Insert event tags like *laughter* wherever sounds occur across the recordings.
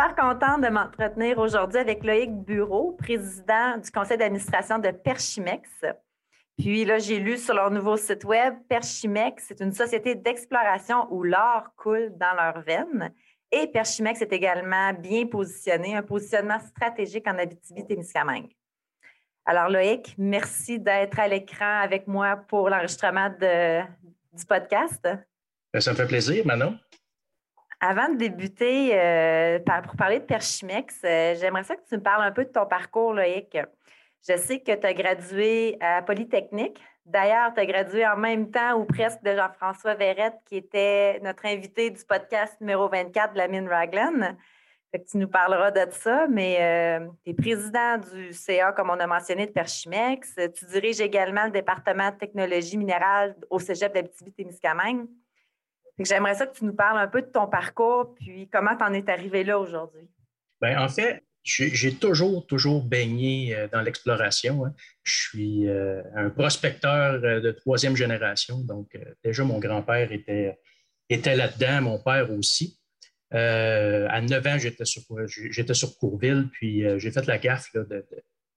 Super contente de m'entretenir aujourd'hui avec Loïc Bureau, président du conseil d'administration de Perchimex. Puis là, j'ai lu sur leur nouveau site web, Perchimex, c'est une société d'exploration où l'or coule dans leurs veines. Et Perchimex est également bien positionné, un positionnement stratégique en Abitibi-Témiscamingue. Alors Loïc, merci d'être à l'écran avec moi pour l'enregistrement du podcast. Ça me fait plaisir, Manon. Avant de débuter euh, pour parler de Perchimex, euh, j'aimerais ça que tu me parles un peu de ton parcours, Loïc. Je sais que tu as gradué à Polytechnique. D'ailleurs, tu as gradué en même temps ou presque de Jean-François Verrette, qui était notre invité du podcast numéro 24 de la mine Raglan. tu nous parleras de ça, mais euh, tu es président du CA, comme on a mentionné, de Perchimex. Tu diriges également le département de technologie minérale au cégep d'Abitibi-Témiscamingue. J'aimerais ça que tu nous parles un peu de ton parcours, puis comment tu en es arrivé là aujourd'hui? Bien, en fait, j'ai toujours, toujours baigné euh, dans l'exploration. Hein. Je suis euh, un prospecteur euh, de troisième génération, donc déjà mon grand-père était, était là-dedans, mon père aussi. à 9 ans, j'étais sur, sur Courville, puis j'ai fait la gaffe de,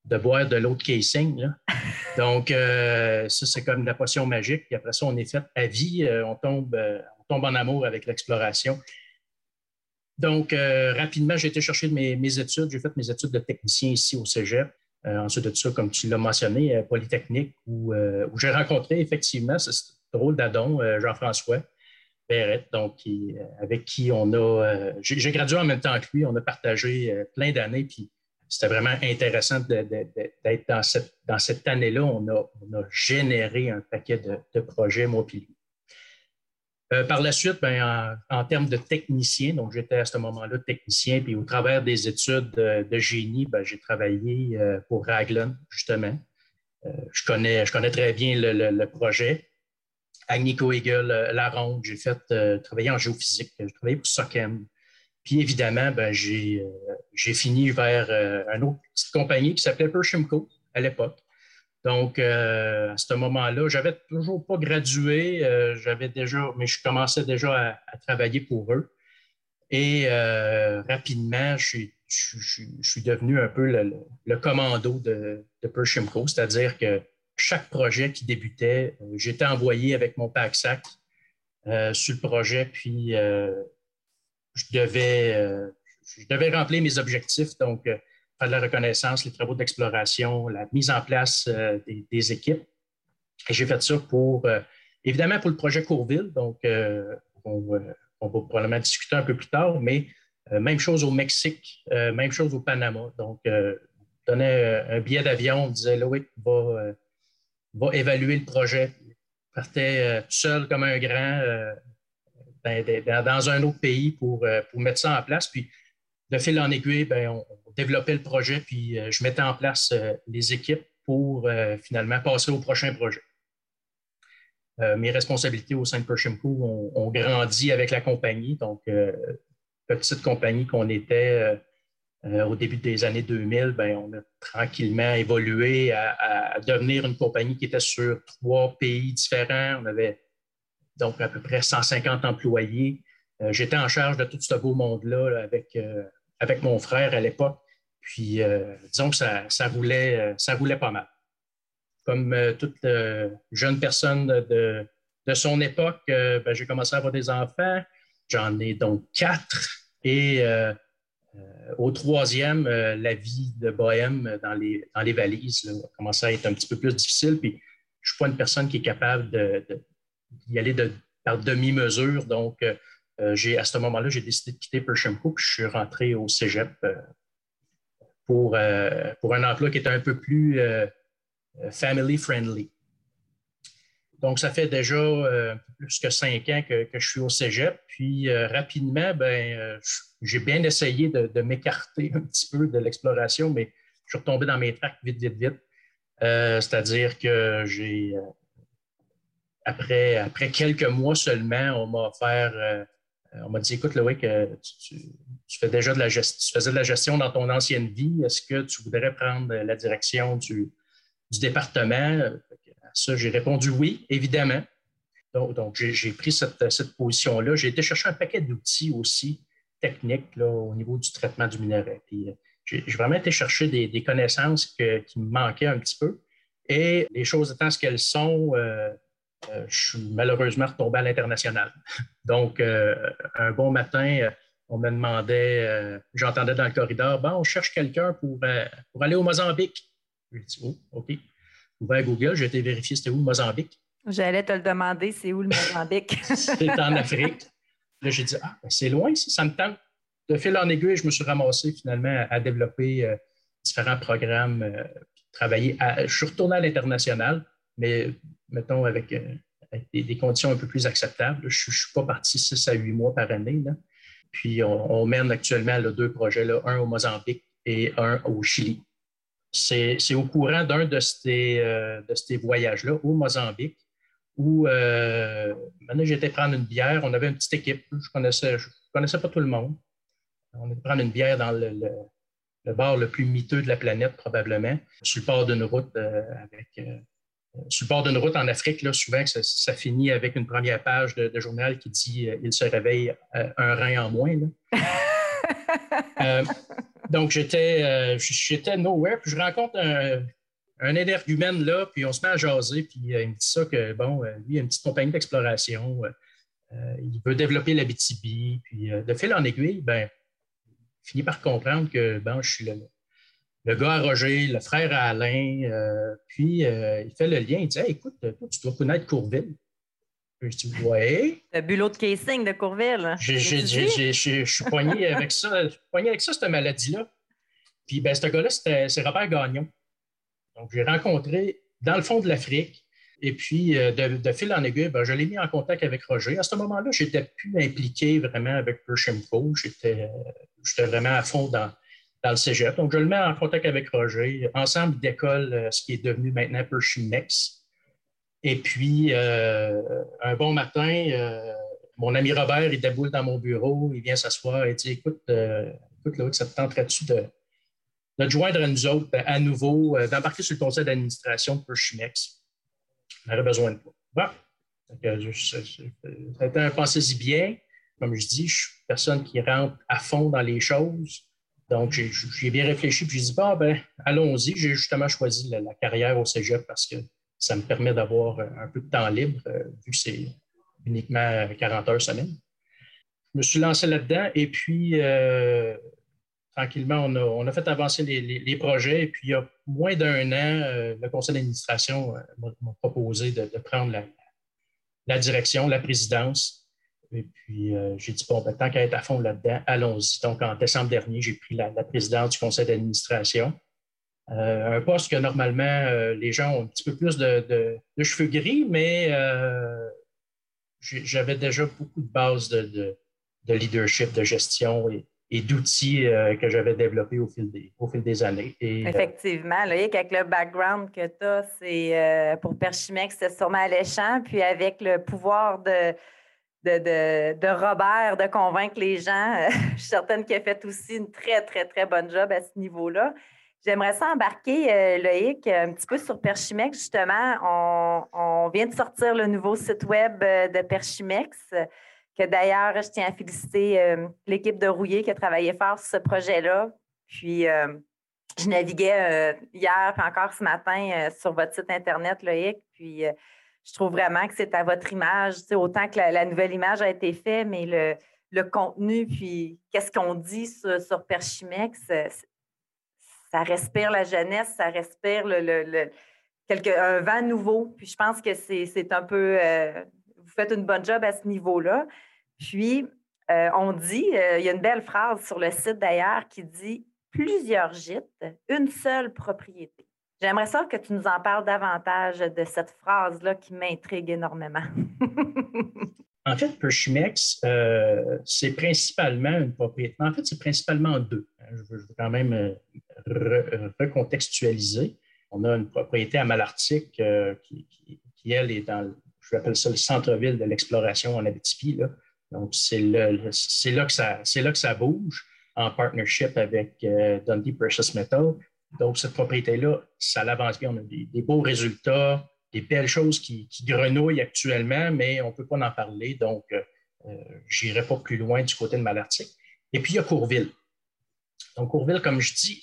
de, boire de l'eau de casing. *laughs* Donc, ça, c'est comme la potion magique. Puis après ça, on est fait à vie. on tombe, tombe en amour avec l'exploration. Donc, euh, rapidement, j'ai été chercher mes, études. J'ai fait mes études de technicien ici au Cégep. Euh, ensuite de ça, comme tu l'as mentionné, euh, Polytechnique, où, j'ai rencontré effectivement, c'est drôle d'adon, Jean-François Perrette, donc avec qui on a. j'ai gradué en même temps que lui, on a partagé plein d'années, puis c'était vraiment intéressant d'être dans cette, dans cette année-là. On a, on a, généré un paquet de, de projets, moi puis lui. Euh, par la suite, ben, en, termes de technicien, donc j'étais à ce moment-là technicien, puis au travers des études de, génie, ben, j'ai travaillé euh, pour Raglan, justement. Euh, je, connais, très bien le, projet. Agnico Eagle, La Ronde, j'ai fait travailler en géophysique, j'ai travaillé pour SOCEM. Puis évidemment, ben, j'ai fini vers une autre petite compagnie qui s'appelait Pershimco à l'époque. Donc, euh, à ce moment-là, j'avais toujours pas gradué, euh, j'avais déjà, mais je commençais déjà à, travailler pour eux. Et euh, rapidement, je suis, devenu un peu le, commando de, de Pershimco, c'est-à-dire que chaque projet qui débutait, j'étais envoyé avec mon pack-sac sur le projet, puis je, devais, je devais remplir mes objectifs. Donc, de la reconnaissance, les travaux d'exploration, la mise en place euh, des, équipes. Et j'ai fait ça pour, euh, évidemment, pour le projet Courville. Donc, euh, on, va probablement discuter un peu plus tard, mais même chose au Mexique, même chose au Panama. Donc, on donnait un billet d'avion, on disait Loïc va, va évaluer le projet. Partait tout seul comme un grand dans, un autre pays pour, pour mettre ça en place. Puis, de fil en aiguille, ben, on, développait le projet, puis euh, je mettais en place euh, les équipes pour euh, finalement passer au prochain projet. mes responsabilités au sein de Pershimco ont, grandi avec la compagnie. Donc, petite compagnie qu'on était au début des années 2000, ben, on a tranquillement évolué à, devenir une compagnie qui était sur trois pays différents. On avait donc à peu près 150 employés. J'étais en charge de tout ce beau monde-là avec, avec mon frère à l'époque. Puis, euh, disons que ça, ça, roulait, euh, ça roulait pas mal. Comme euh, toute jeune personne de, de son époque, ben, j'ai commencé à avoir des enfants. J'en ai donc quatre. Et au troisième, la vie de bohème dans les, dans les valises a commencé à être un petit peu plus difficile. Puis, je ne suis pas une personne qui est capable d'y aller par demi-mesure. Donc, j'ai, à ce moment-là, j'ai décidé de quitter Pershimco, puis je suis rentré au cégep pour, euh, pour un emploi qui est un peu plus euh, family friendly. Donc, ça fait déjà euh, plus que cinq ans que, je suis au cégep. Puis, rapidement, ben, j'ai bien essayé de, m'écarter un petit peu de l'exploration, mais suis retombé dans mes tracks vite, vite, vite. C'est-à-dire que j'ai, après, après quelques mois seulement, on m'a offert on m'a dit, écoute, Loïc, tu, tu, fais déjà de la tu faisais de la gestion dans ton ancienne vie. Est-ce que tu voudrais prendre la direction du, département? À ça, j'ai répondu oui, évidemment. Donc, j'ai pris cette, position-là. J'ai été chercher un paquet d'outils aussi techniques au niveau du traitement du minerai. Euh, j'ai vraiment été chercher des, connaissances qui me manquaient un petit peu. Et les choses étant ce qu'elles sont, euh, euh, je suis malheureusement retombé à l'international. *laughs* Donc, un bon matin, on me demandait, j'entendais dans le corridor, bon, on cherche quelqu'un pour, pour aller au Mozambique. J'ai dit, oh, OK. Ouvert Google, j'ai été vérifier c'était où le Mozambique. J'allais te le demander, c'est où le Mozambique? *laughs* c'est en Afrique. Là, j'ai dit, ah, ben, c'est loin, ça, ça me tente. De fil en aiguille, je me suis ramassé finalement à développer euh, différents programmes, euh, travailler. À, je suis retourné à l'international, mais mettons avec, euh, des, conditions un peu plus acceptables. Je ne suis pas parti six à huit mois par année. Puis on, mène actuellement deux projets, là, un au Mozambique et un au Chili. C'est au courant d'un de ces, de ces voyages-là au Mozambique où euh, maintenant j'étais prendre une bière. On avait une petite équipe. Je connaissais, je connaissais pas tout le monde. On était prendre une bière dans le, bar le plus miteux de la planète, probablement, sur le bord d'une route euh, avec. Euh, sur le bord d'une route en Afrique, là, souvent, ça, finit avec une première page de, journal qui dit Il se réveille un rein en moins. *laughs* donc, j'étais, j'étais nowhere. Puis je rencontre un, un énergumène là, puis on se met à jaser, puis euh, il me dit ça que, bon, euh, lui, il a une petite compagnie d'exploration, euh, il veut développer la BTB, puis de fil en aiguille, ben, il finit par comprendre que, bon, je suis le, gars à Roger, le frère à Alain, puis il fait le lien, il dit écoute, toi, tu dois connaître Courville. Je dis Ouais. Le bulot de casing de Courville. Je suis poigné *laughs* avec ça, poigné avec ça, cette maladie-là. Puis, ben, ce gars-là, c'est Robert Gagnon. Donc, j'ai rencontré dans le fond de l'Afrique. Et puis, euh, de, fil en aiguille, ben, je l'ai mis en contact avec Roger. À ce moment-là, je n'étais plus impliqué vraiment avec Pershimco. J'étais vraiment à fond dans, le cégep. Donc, je le mets en contact avec Roger. Ensemble, il décolle euh, ce qui est devenu maintenant Pershimex. Et puis, euh, un bon matin, mon ami Robert, il déboule dans mon bureau, il vient s'asseoir et dit Écoute, écoute ça te tenterait-tu de, de joindre à nous autres à nouveau, euh, d'embarquer sur le conseil d'administration de Pershimex. On aurait besoin de toi. Bon. Ça a été un pensez-y bien. Comme je dis, je suis une personne qui rentre à fond dans les choses. Donc, j'ai bien réfléchi, puis j'ai dit, bon, ben, allons-y. J'ai justement choisi la, carrière au cégep parce que ça me permet d'avoir un peu de temps libre, euh, vu que c'est uniquement 40 heures semaine. Je me suis lancé là-dedans et puis, euh, tranquillement, on a, fait avancer les, projets. Et puis, il y a moins d'un an, euh, le conseil d'administration euh, m'a proposé de, prendre la, direction, la présidence. Et puis, euh, j'ai dit, bon, ben, tant qu'à être à fond là-dedans, allons-y. Donc, en décembre dernier, j'ai pris la, présidence du conseil d'administration. un poste que normalement, les gens ont un petit peu plus de, cheveux gris, mais j'avais déjà beaucoup de bases de, leadership, de gestion et, d'outils euh, que j'avais développés au fil des, au fil des années. Et, euh, Effectivement, avec le background que tu as, c'est euh, pour Perchimex, c'est sûrement alléchant. Puis avec le pouvoir de, de, de, Robert de convaincre les gens, *laughs* je suis certaine qu'il a fait aussi une très, très, très bonne job à ce niveau-là. J'aimerais ça embarquer, Loïc, un petit peu sur Perchimex. Justement, on, on, vient de sortir le nouveau site web de Perchimex que d'ailleurs, je tiens à féliciter euh, l'équipe de Rouillé qui a travaillé fort sur ce projet-là. Puis, euh, je naviguais euh, hier et encore ce matin sur votre site Internet, Loïc. Puis, je trouve vraiment que c'est à votre image, autant que la, nouvelle image a été faite, mais le, contenu, puis qu'est-ce qu'on dit sur, Perchimex, ça respire la jeunesse, ça respire le, un vent nouveau. Puis, je pense que c'est un peu faites une bonne job à ce niveau-là. Puis, euh, on dit, euh, il y a une belle phrase sur le site d'ailleurs qui dit plusieurs gîtes, une seule propriété. J'aimerais ça que tu nous en parles davantage de cette phrase-là qui m'intrigue énormément. *laughs* en fait, Pershimex, euh, c'est principalement une propriété. En fait, c'est principalement deux. Hein. Je veux, quand même recontextualiser. On a une propriété à Malartic qui, elle, est dans, je l'appelle ça le centre-ville de l'exploration en Abitibi. Donc, c'est là, là que ça bouge en partnership avec Dundee Precious Metal. Donc, cette propriété-là, ça avance bien. On a des, beaux résultats, des belles choses qui, grenouillent actuellement, mais on ne peut pas en parler. Donc, euh, je n'irai pas plus loin du côté de Malartic. Et puis, il y a Courville. Donc, Courville, comme je dis,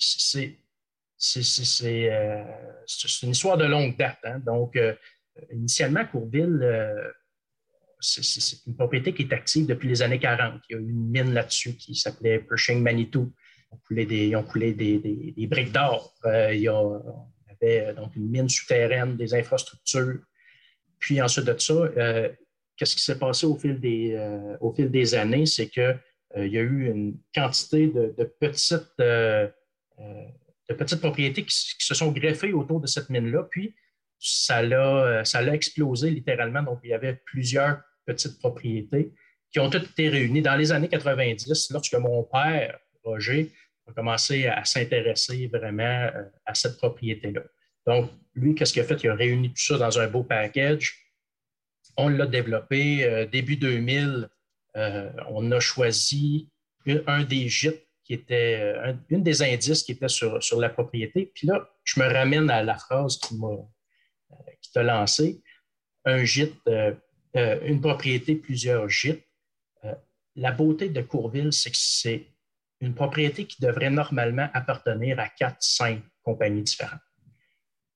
c'est euh, une histoire de longue date. Hein. Donc, euh, initialement, Courville, c'est une propriété qui est active depuis les années 40. Il y a eu une mine là-dessus qui s'appelait Pershing Manitou. On coulait des, on des, briques d'or. il y avait donc une mine souterraine, des infrastructures. Puis ensuite de ça, qu'est-ce qui s'est passé au fil des, euh, années, c'est qu'il euh, y a eu une quantité de, petites, euh, propriétés qui, se sont greffées autour de cette mine-là, puis ça l'a, ça l'a explosé littéralement. Donc, il y avait plusieurs petites propriétés qui ont toutes été réunies dans les années 90, lorsque mon père, Roger, a commencé à s'intéresser vraiment à cette propriété-là. Donc, lui, qu'est-ce qu'il a fait? Il a réuni tout ça dans un beau package on l'a développé euh, début 2000. Euh, on a choisi un des gîtes qui était, euh, une des indices qui était sur, la propriété. Puis là, je me ramène à la phrase qui m'a qui t'a lancé. Un gîte, une propriété, plusieurs gîtes. la beauté de Courville, c'est que c'est une propriété qui devrait normalement appartenir à quatre, cinq compagnies différentes.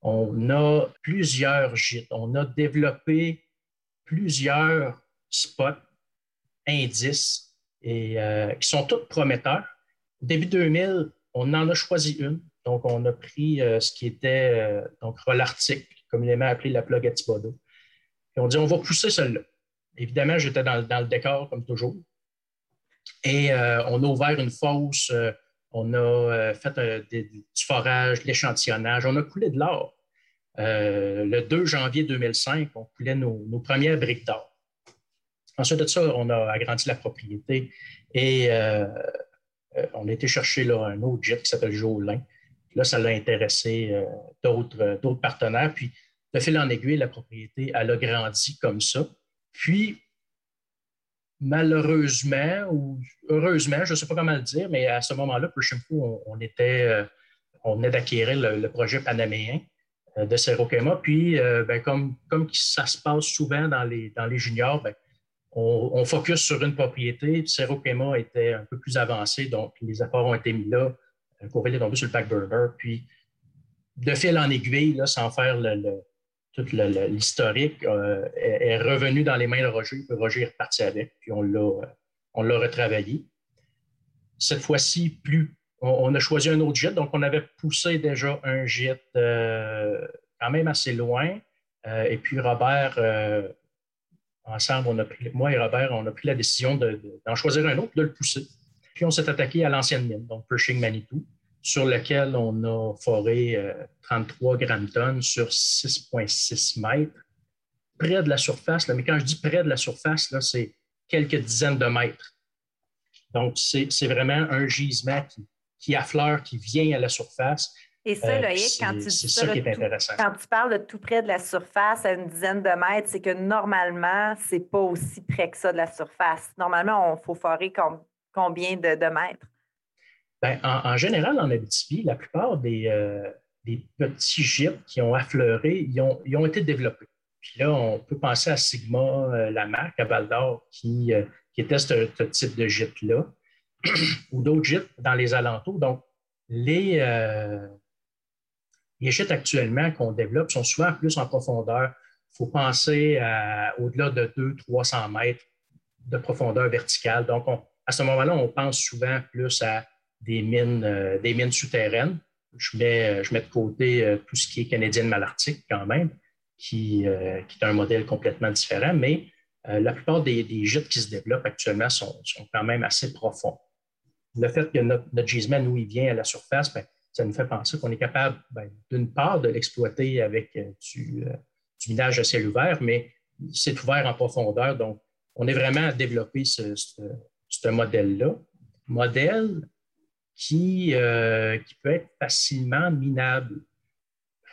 On a plusieurs gîtes. On a développé plusieurs spots, indices, et, euh, qui sont tous prometteurs. Au début 2000, on en a choisi une. Donc, on a pris euh, ce qui était euh, donc communément appelé la plug à Thibodeau. Et on dit, on va pousser celle-là. Évidemment, j'étais dans, le décor, comme toujours. Et on a ouvert une fosse, on a fait du forage, de l'échantillonnage, on a coulé de l'or. Euh, le 2 janvier 2005, on coulait nos, premières briques d'or. Ensuite de ça, on a agrandi la propriété et euh, euh, on a été chercher un autre jet qui s'appelle Jolin. Là, ça l'a intéressé d'autres, partenaires. Puis, de fil en aiguille, la propriété, elle a grandi comme ça. Puis, malheureusement ou heureusement, je ne sais pas comment le dire, mais à ce moment-là, pour on, on, était, on venait d'acquérir le, projet panaméen. Euh, de Serokema. Puis, euh, ben, comme, comme ça se passe souvent dans les, dans juniors, ben, on, focus sur une propriété. Serokema était un peu plus avancé, donc les efforts ont été mis là. Courville est tombé sur le pack burner. Puis, de fil en aiguille, là, sans faire le, tout l'historique, euh, est, revenu dans les mains de Roger. Roger est reparti avec, puis on l'a, l'a retravaillé. Cette fois-ci, plus on, a choisi un autre jet, donc on avait poussé déjà un jet euh, quand même assez loin. Euh, et puis Robert, euh, ensemble, on a pris, moi et Robert, on a pris la décision d'en choisir un autre, de le pousser. Puis on s'est attaqué à l'ancienne mine, donc Pershing Manitou, sur lequel on a foré 33 grammes tonnes sur 6,6 mètres, près de la surface. mais quand je dis près de la surface, c'est quelques dizaines de mètres. Donc, c'est vraiment un gisement qui, qui affleure, qui vient à la surface. Et ça, euh, Loïc, quand tu dis ça, qui est intéressant. quand tu parles de tout près de la surface, à une dizaine de mètres, c'est que normalement, c'est pas aussi près que ça de la surface. Normalement, il faut forer combien de, mètres? Ben, en, général, en Abitibi, la plupart des, euh, petits gîtes qui ont affleuré, ils ont, été développés. Puis là, on peut penser à Sigma, euh, la marque à Val d'Or, qui, qui était ce, type de gîte-là. *clears throat* ou d'autres gîtes dans les alentours. Donc, les, euh, les gîtes actuellement qu'on développe sont souvent plus en profondeur. Il faut penser au-delà de 200-300 mètres de profondeur verticale. Donc, à ce moment-là, on pense souvent plus à des mines, euh, des mines souterraines. Je mets, je mets de côté euh, tout ce qui est canadien malarctique quand même, qui, qui, est un modèle complètement différent, mais la plupart des, des, gîtes qui se développent actuellement sont, quand même assez profonds le fait que notre, gisement, nous, il vient à la surface, ben, ça nous fait penser qu'on est capable, ben, d'une part, de l'exploiter avec euh, du, euh, minage à ciel ouvert, mais c'est ouvert en profondeur. Donc, on est vraiment à développer ce, modèle-là. Modèle qui, qui peut être facilement minable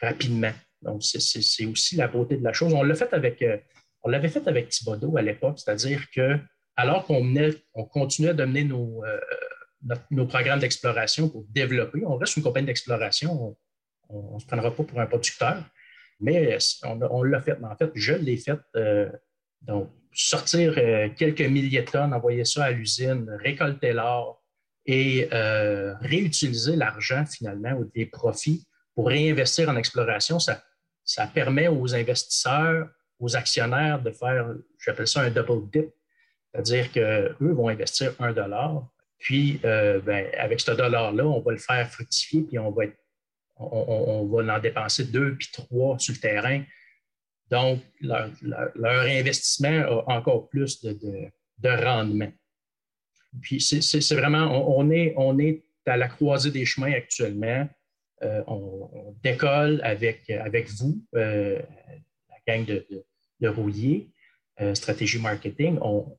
rapidement. Donc, c'est aussi la beauté de la chose. On l'a fait avec, on l'avait fait avec Thibodeau à l'époque, c'est-à-dire que alors qu'on on continuait de mener nos, nos programmes d'exploration pour développer, on reste une compagnie d'exploration, on ne se prendra pas pour un producteur, mais on, l'a fait. En fait, je l'ai fait. Euh, donc, sortir euh, quelques milliers de tonnes, envoyer ça à l'usine, récolter l'or et euh, réutiliser l'argent finalement ou des profits pour réinvestir en exploration, ça, permet aux investisseurs, aux actionnaires de faire, j'appelle ça un double dip, c'est-à-dire qu'eux vont investir un dollar, puis ben, avec ce dollar-là, on va le faire fructifier, puis on va on, va en dépenser deux puis trois sur le terrain. Donc, leur, investissement a encore plus de, rendement. Puis, c'est vraiment, on, est, à la croisée des chemins actuellement. Euh, on, décolle avec, vous, euh, la gang de, de, euh, Stratégie Marketing. On,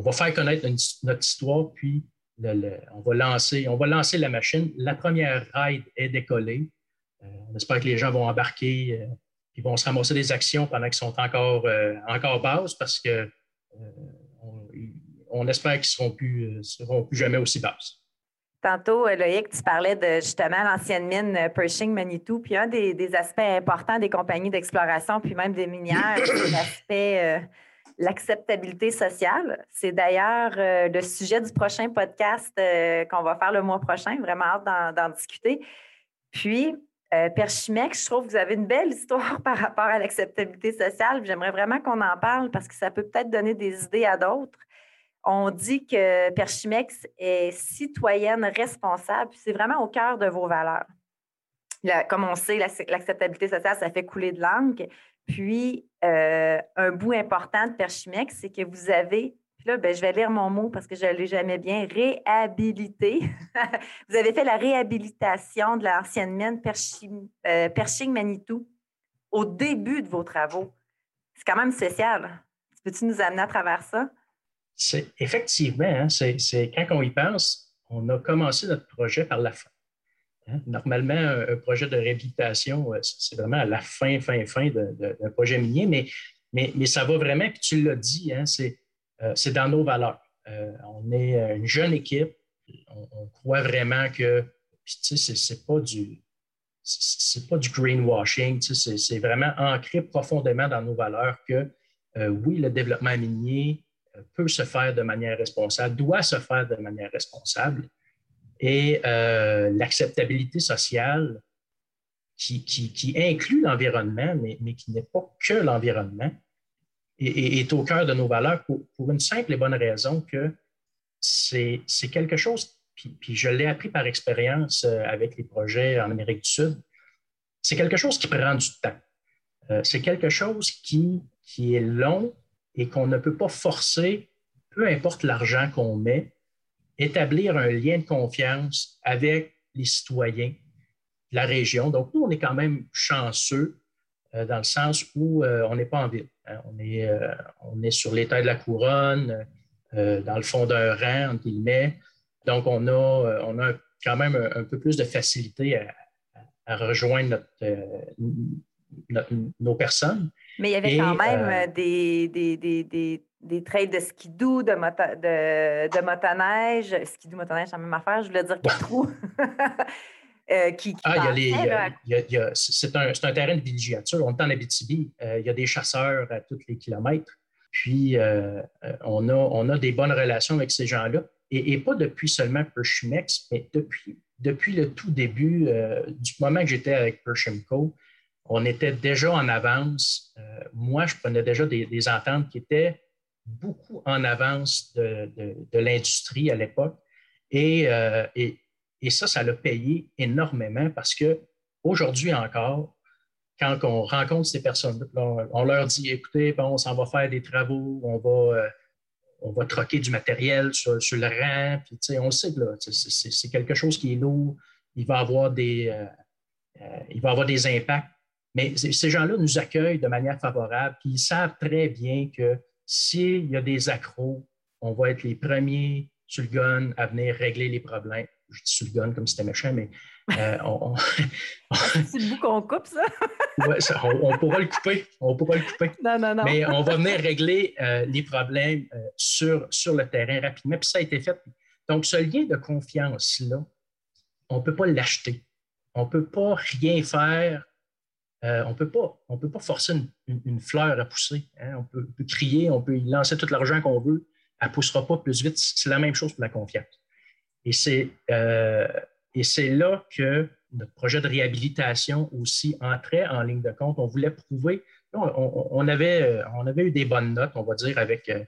va faire connaître notre histoire, puis on, va lancer, la machine. La première ride est décollée. On espère que les gens vont embarquer euh, vont se ramasser des actions pendant qu'ils sont encore, encore basses parce que on, espère qu'ils ne seront, plus, jamais aussi basses. Tantôt, Loïc, tu parlais de justement l'ancienne mine Pershing Manitou. Puis un des, aspects importants des compagnies d'exploration, puis même des minières, c'est *coughs* l'aspect l'acceptabilité sociale. C'est d'ailleurs le sujet du prochain podcast qu'on va faire le mois prochain. Vraiment hâte d'en discuter. Puis, euh, Perchimex, je trouve que vous avez une belle histoire *laughs* par rapport à l'acceptabilité sociale. J'aimerais vraiment qu'on en parle parce que ça peut peut-être donner des idées à d'autres. On dit que Perchimex est citoyenne responsable, c'est vraiment au cœur de vos valeurs. comme on sait, l'acceptabilité sociale, ça fait couler de langue. Puis, euh, un bout important de Perchimex, c'est que vous avez puis là, ben, je vais lire mon mot parce que je ne l'ai jamais bien. Réhabilité. *laughs* Vous avez fait la réhabilitation de l'ancienne mine euh, Pershing-Manitou au début de vos travaux. C'est quand même spécial. Peux-tu nous amener à travers ça? C'est effectivement, hein, c'est, quand on y pense, on a commencé notre projet par la fin. Hein. Normalement, un, projet de réhabilitation, euh, c'est vraiment à la fin, fin, fin d'un projet minier, mais, mais, ça va vraiment, puis tu l'as dit, hein, c'est euh, dans nos valeurs. Euh, on est une jeune équipe. On, croit vraiment que c'est pas du c'est pas du greenwashing, c'est vraiment ancré profondément dans nos valeurs que oui, le développement minier peut se faire de manière responsable, doit se faire de manière responsable. Et l'acceptabilité sociale qui, qui, inclut l'environnement, mais, mais, qui n'est pas que l'environnement, est, au cœur de nos valeurs pour, une simple et bonne raison que c'est quelque chose, puis, je l'ai appris par expérience euh, avec les projets en Amérique du Sud, c'est quelque chose qui prend du temps. Euh, c'est quelque chose qui, qui est long et qu'on ne peut pas forcer, peu importe l'argent qu'on met, établir un lien de confiance avec les citoyens de la région. Donc, nous, on est quand même chanceux euh, dans le sens où on n'est pas en ville. Hein, on est, euh, on est sur l'état de la couronne, euh, dans le fond d'un rang, entre guillemets. Donc, on a, euh, on a quand même un, peu plus de facilité à, rejoindre nos personnes. Mais il y avait quand même des, des, des, des, trails de skidoo, de, de, de motoneige. Skidoo, motoneige, c'est la même affaire, je voulais dire trop. *laughs* qui, ah, c'est un, un, terrain de villégiature. On est en Abitibi. Euh, il y a des chasseurs à tous les kilomètres. Puis, euh, euh, on, a, on a des bonnes relations avec ces gens-là. Et, pas depuis seulement Pershmex, mais depuis, depuis le tout début, du moment que j'étais avec Pershimco, on était déjà en avance. moi, je prenais déjà des, ententes qui étaient beaucoup en avance de, l'industrie à l'époque. Et, et, ça, ça l'a payé énormément parce que aujourd'hui encore, quand on rencontre ces personnes on leur dit écoutez, on s'en va faire des travaux, on va, euh, on troquer du matériel sur, le rang, puis on sait que c'est quelque chose qui est lourd, il va euh, euh, il va avoir des impacts. Mais ces gens-là nous accueillent de manière favorable, puis ils savent très bien que s'il y a des accros, on va être les premiers sur le gun à venir régler les problèmes je dis sur le gun comme si c'était méchant, mais euh, on, *laughs* C'est le bout qu'on coupe, ça? *laughs* on, pourra le couper. On pourra le couper. Non, non, non. Mais on va venir *laughs* régler euh, les problèmes euh, sur, sur le terrain rapidement. Puis ça a été fait. Donc, ce lien de confiance-là, on ne peut pas l'acheter. On ne peut pas rien faire. On ne peut pas forcer une, fleur à pousser. Hein. On, peut, crier, on peut y lancer tout l'argent qu'on veut. Elle ne poussera pas plus vite. C'est la même chose pour la confiance. Et c'est et c'est là que notre projet de réhabilitation aussi entrait en ligne de compte. On voulait prouver, on, avait, on avait eu des bonnes notes, on va dire, avec euh,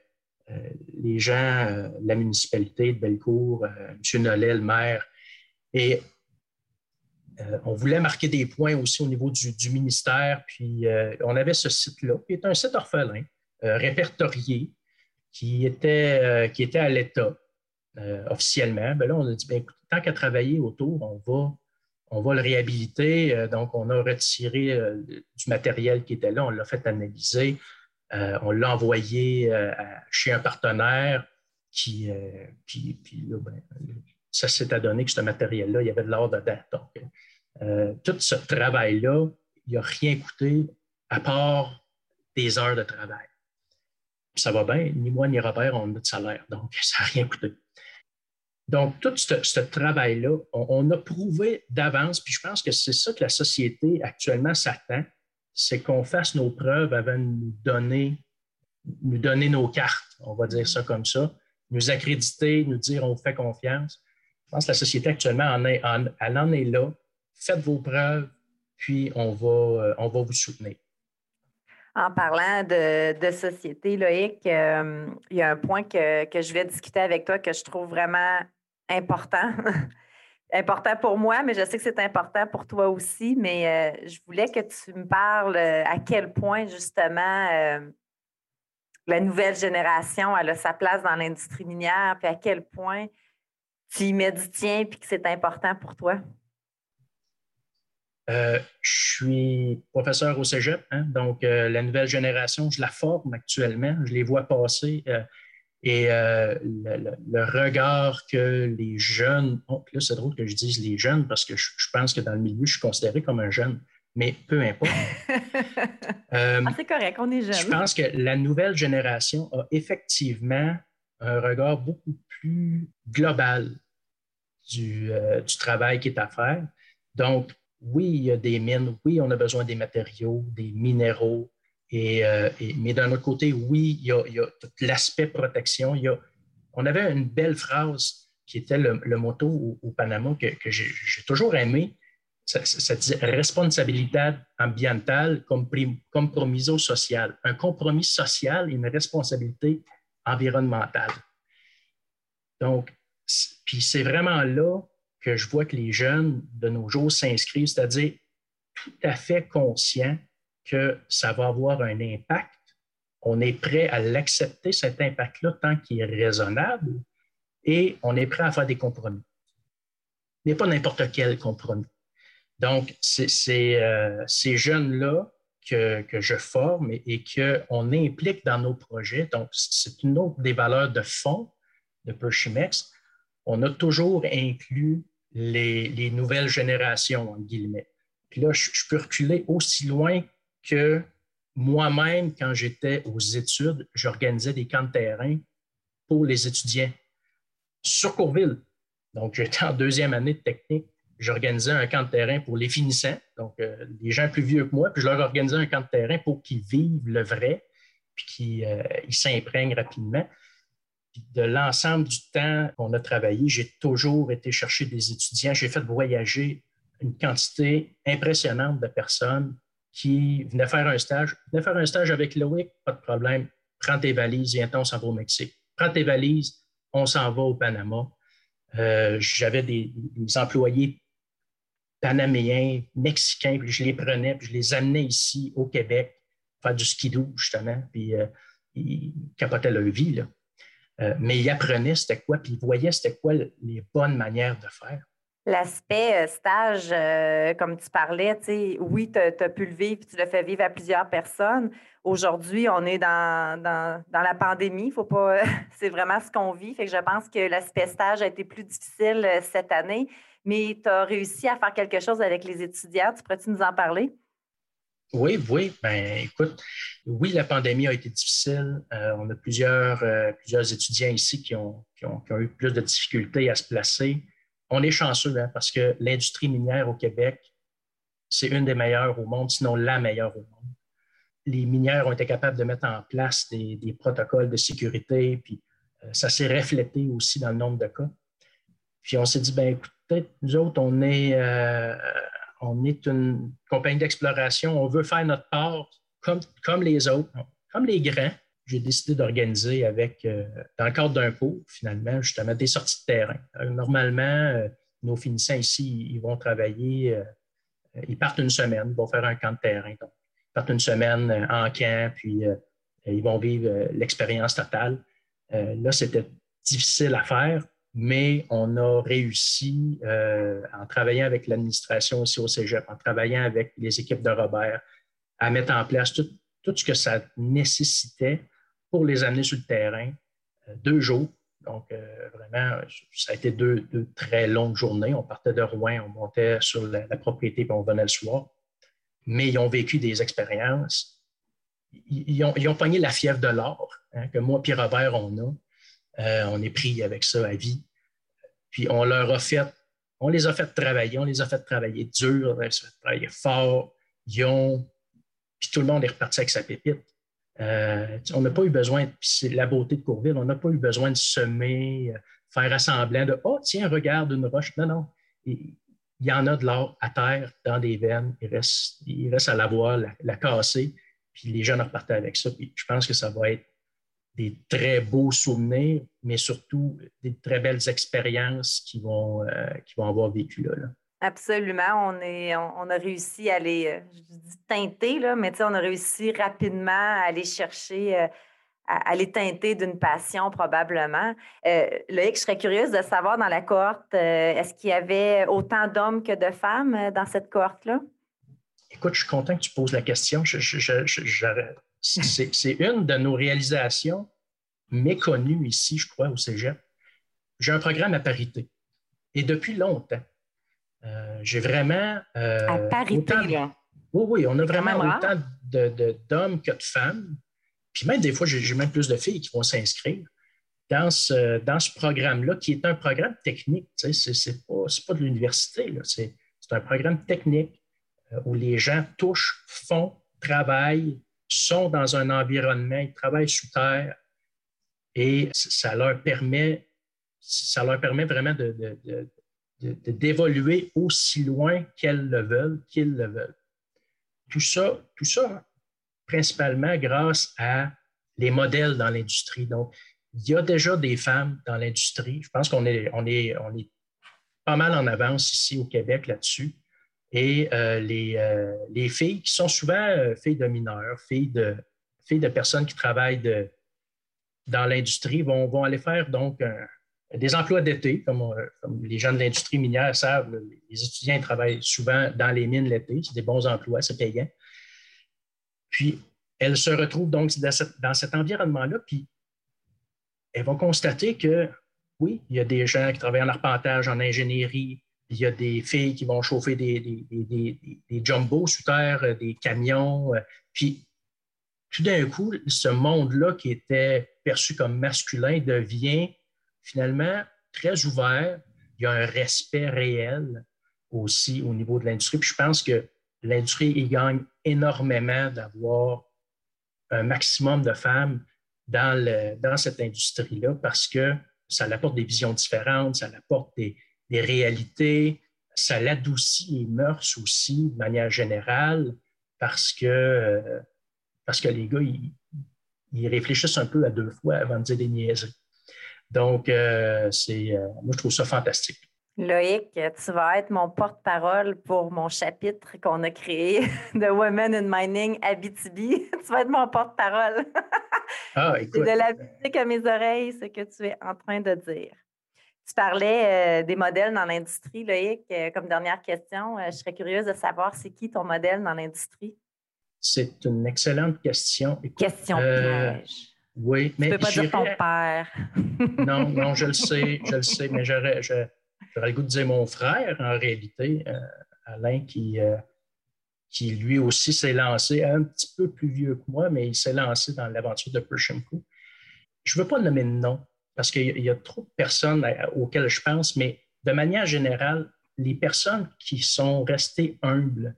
euh, les gens, euh, la municipalité de Bellecour, M. Nollet, le maire. Et on voulait marquer des points aussi au niveau du, ministère. Puis on avait ce site-là, qui est un site orphelin, répertorié, qui était, à l'État. Euh, officiellement, ben là, on a dit, ben, tant qu'à travailler autour, on va, le réhabiliter. Euh, donc, on a retiré euh, du matériel qui était là, on l'a fait analyser, on l'a envoyé chez un partenaire qui, ben, ça s'est adonné que ce matériel-là, il y avait de l'or dedans. Donc, tout ce travail-là, il n'a rien coûté à part des heures de travail. ça va bien, ni moi ni Robert, on a de salaire, donc *laughs* ça n'a rien coûté. Donc, tout ce, travail-là, on, a prouvé d'avance, puis je pense que c'est ça que la société actuellement s'attend, c'est qu'on fasse nos preuves avant de nous donner, nous donner nos cartes, on va dire ça comme ça, nous accréditer, nous dire on fait confiance. Je pense que la société actuellement, en est, là. Faites vos preuves, puis on va, euh, on va vous soutenir. En parlant de, société, Loïc, euh, il y a un point que, que, je voulais discuter avec toi que je trouve vraiment important. *laughs* important pour moi, mais je sais que c'est important pour toi aussi. Mais euh, je voulais que tu me parles à quel point, justement, la nouvelle génération a sa place dans l'industrie minière, puis à quel point tu y mets du tien, puis que c'est important pour toi? Euh, je suis professeur au cégep, hein, donc euh, la nouvelle génération, je la forme actuellement, je les vois passer. Euh, et le, regard que les jeunes ont, là c'est drôle que je dise les jeunes parce que je, pense que dans le milieu, je suis considéré comme un jeune, mais peu importe. *laughs* Ah, c'est correct, on est jeune. Je pense que la nouvelle génération a effectivement un regard beaucoup plus global du, du travail qui est à faire. Donc, oui, il y a des mines, oui, on a besoin des matériaux, des minéraux, et, euh, mais d'un autre côté, oui, il y a, tout l'aspect protection. Il y a, on avait une belle phrase qui était le, motto au, Panama que, j'ai toujours aimé. Ça, ça, dit responsabilité ambientale, compromiso social. Un compromis social et une responsabilité environnementale. Donc, puis c'est vraiment là que je vois que les jeunes de nos jours s'inscrivent, c'est-à-dire tout à fait conscients que ça va avoir un impact. On est prêt à l'accepter, cet impact-là, tant qu'il est raisonnable, et on est prêt à faire des compromis. Mais pas n'importe quel compromis. Donc, c'est euh, ces jeunes-là que, je forme et, et qu'on implique dans nos projets. Donc, c'est une autre des valeurs de fond de Pershimex. On a toujours inclus les, nouvelles générations, en guillemets. Puis là, je, peux reculer aussi loin que moi-même, quand j'étais aux études, j'organisais des camps de terrain pour les étudiants sur Courville. Donc, j'étais en deuxième année de technique. J'organisais un camp de terrain pour les finissants, donc euh, les gens plus vieux que moi, puis je leur organisais un camp de terrain pour qu'ils vivent le vrai, puis qu'ils euh, s'imprègnent rapidement de l'ensemble du temps qu'on a travaillé, j'ai toujours été chercher des étudiants. J'ai fait voyager une quantité impressionnante de personnes qui venaient faire un stage. Venaient faire un stage avec Loïc, pas de problème. Prends tes valises, viens on s'en va au Mexique. Prends tes valises, on s'en va au Panama. Euh, j'avais des, employés panaméens, mexicains, puis je les prenais, puis je les amenais ici au Québec faire du skidoo, justement, puis euh, ils capotaient leur vie. Là. Euh, mais il apprenait c'était quoi, puis il voyait c'était quoi les bonnes manières de faire. L'aspect euh, stage, euh, comme tu parlais, oui, tu as, pu le vivre, tu l'as fait vivre à plusieurs personnes. Aujourd'hui, on est dans, dans, la pandémie. Faut pas, *laughs* c'est vraiment ce qu'on vit. Fait que je pense que l'aspect stage a été plus difficile cette année, mais tu as réussi à faire quelque chose avec les étudiants. Tu pourrais-tu nous en parler? Oui, oui. Ben, écoute, oui, la pandémie a été difficile. on a plusieurs, plusieurs étudiants ici qui ont, qui ont, eu plus de difficultés à se placer on est chanceux hein, parce que l'industrie minière au Québec, c'est une des meilleures au monde, sinon la meilleure au monde. Les minières ont été capables de mettre en place des, protocoles de sécurité, puis euh, ça s'est reflété aussi dans le nombre de cas. Puis on s'est dit, ben peut-être nous autres, on est, euh, on est une compagnie d'exploration, on veut faire notre part comme, comme les autres, comme les grands j'ai décidé d'organiser avec, euh, dans le cadre d'un cours, finalement, justement, des sorties de terrain. Euh, normalement, euh, nos finissants ici, ils vont travailler, ils partent une semaine, ils vont faire un camp de terrain. ils partent une semaine en camp, puis ils vont vivre l'expérience totale. là, c'était difficile à faire, mais on a réussi en travaillant avec l'administration aussi au Cégep, en travaillant avec les équipes de Robert, à mettre en place tout, tout ce que ça nécessitait pour les amener sur le terrain. Euh, deux jours. Donc, euh, vraiment, ça a été deux, très longues journées. On partait de Rouen, on montait sur la, propriété, puis on venait le soir. Mais ils ont vécu des expériences. Ils, ont, ils ont pogné la fièvre de l'or, hein, que moi et Robert, on a. Euh, on est pris avec ça à vie. Puis on leur a fait, on les a fait travailler, on les a fait travailler dur, on les a fait travailler fort. Ils ont, puis tout le monde est reparti avec sa pépite. Euh, on n'a pas eu besoin, puis c'est la beauté de Courville, on n'a pas eu besoin de semer, euh, faire assemblant de Oh, tiens, regarde une roche. Non, non. Il, y en a de l'or à terre, dans des veines. Il reste, il reste à l'avoir, la, la, casser. Puis les jeunes repartaient avec ça. Puis je pense que ça va être des très beaux souvenirs, mais surtout des très belles expériences qu'ils vont, euh, vont avoir vécues là. Absolument. On, est, on, a réussi à les, euh, je dis teinter, là, mais on a réussi rapidement à aller chercher, euh, à, les teinter d'une passion probablement. Euh, Loïc, je serais curieuse de savoir dans la cohorte, euh, est-ce qu'il y avait autant d'hommes que de femmes dans cette cohorte-là? Écoute, je suis content que tu poses la question. C'est une de nos réalisations méconnues ici, je crois, au Cégep. J'ai un programme à parité. Et depuis longtemps. Euh, j'ai vraiment. Euh, à parité, là. Oui, oui, on a vraiment autant d'hommes que de femmes. Puis même des fois, j'ai même plus de filles qui vont s'inscrire dans ce, dans ce programme-là, qui est un programme technique. Tu sais, ce n'est pas, pas, de l'université, c'est un programme technique euh, où les gens touchent, font, travaillent, sont dans un environnement, ils travaillent sous terre et ça leur permet, ça leur permet vraiment de, d'évoluer aussi loin qu'elles le veulent, qu'ils le veulent. Tout ça, tout ça, principalement grâce à les modèles dans l'industrie. Donc, il y a déjà des femmes dans l'industrie. Je pense qu'on est, on est, on est pas mal en avance ici au Québec là-dessus. Et euh, les, euh, les, filles qui sont souvent euh, filles de mineurs, filles de, filles de personnes qui travaillent dans l'industrie vont, aller faire donc des emplois d'été, comme, les gens de l'industrie minière savent, les étudiants travaillent souvent dans les mines l'été, c'est des bons emplois, c'est payant. Puis, elles se retrouvent donc dans, cet environnement-là, puis elles vont constater que, oui, il y a des gens qui travaillent en arpentage, en ingénierie, il y a des filles qui vont chauffer des, des, des, jumbos sous terre, euh, des camions, euh, puis tout d'un coup, ce monde-là qui était perçu comme masculin devient finalement très ouvert. Il y a un respect réel aussi au niveau de l'industrie. Puis je pense que l'industrie y gagne énormément d'avoir un maximum de femmes dans, le, dans cette industrie-là parce que ça apporte des visions différentes, ça apporte des, des réalités, ça l'adoucit les mœurs aussi de manière générale parce que, euh, parce que les gars, ils, ils réfléchissent un peu à deux fois avant de dire des niaiseries. Donc, euh, c'est, euh, moi, je trouve ça fantastique. Loïc, tu vas être mon porte-parole pour mon chapitre qu'on a créé *laughs* de Women in Mining Abitibi. *laughs* tu vas être mon porte-parole. *laughs* ah, écoute. C'est de la musique à mes oreilles, ce que tu es en train de dire. Tu parlais des modèles dans l'industrie, Loïc. comme dernière question, je serais curieuse de savoir c'est qui ton modèle dans l'industrie? C'est une excellente question. question piège. Oui, mais. Tu peux pas dire ton père. *laughs* non, non, je le sais, *laughs* je le sais, mais j'aurais, le goût de dire mon frère, en réalité, euh, Alain, qui, euh, qui lui aussi s'est lancé, un petit peu plus vieux que moi, mais il s'est lancé dans l'aventure de Persian Je ne veux pas nommer de nom, parce qu'il y, a trop de personnes auxquelles je pense, mais de manière générale, les personnes qui sont restées humbles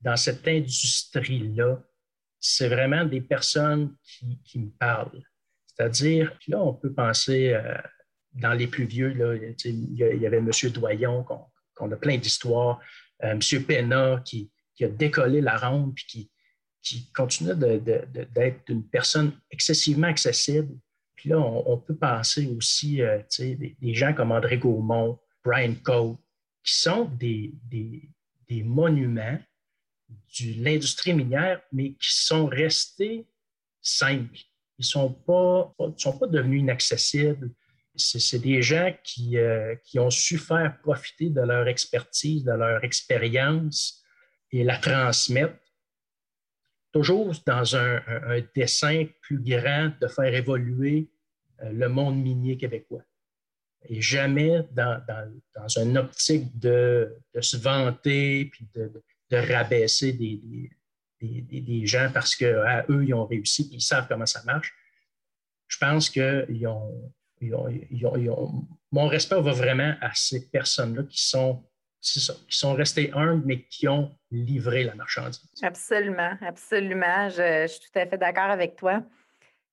dans cette industrie-là, c'est vraiment des personnes qui, me parlent. C'est-à-dire, là, on peut penser euh, dans les plus vieux, là, il y avait M. Doyon, qu'on a plein d'histoires, euh, M. Pena, qui, a décollé la ronde, puis qui continue d'être une personne excessivement accessible. Puis là, on, peut penser aussi euh, des, gens comme André Gaumont, Brian Coe, qui sont des, monuments de l'industrie minière, mais qui sont restés simples. Ils ne sont pas, devenus inaccessibles. C'est des gens euh, qui ont su faire profiter de leur expertise, de leur expérience et la transmettre, toujours dans un, dessin plus grand de faire évoluer euh, le monde minier québécois. Et jamais dans, dans, une optique de, se vanter puis de, rabaisser des, gens parce qu'eux, ils ont réussi ils savent comment ça marche. Je pense que mon respect va vraiment à ces personnes-là qui sont, qui sont restées humbles, mais qui ont livré la marchandise. Absolument, absolument. Je, je suis tout à fait d'accord avec toi.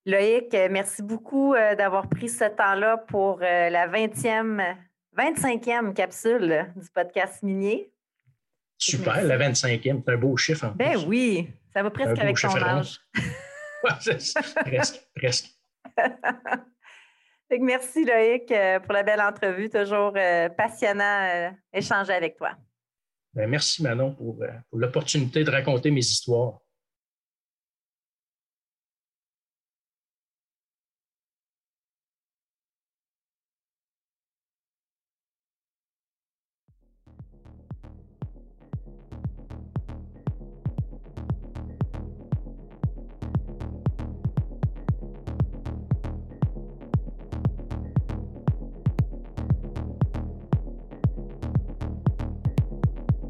Loïc, merci beaucoup euh, d'avoir pris ce temps-là pour euh, la 20e, 25e capsule du podcast minier. Super, la 25e, c'est un beau chiffre en ben oui, ça va presque avec ton âge. presque, presque. *laughs* merci Loïc euh, pour la belle entrevue, toujours euh, passionnant euh, avec toi. Ben, merci Manon pour l'opportunité de raconter mes histoires.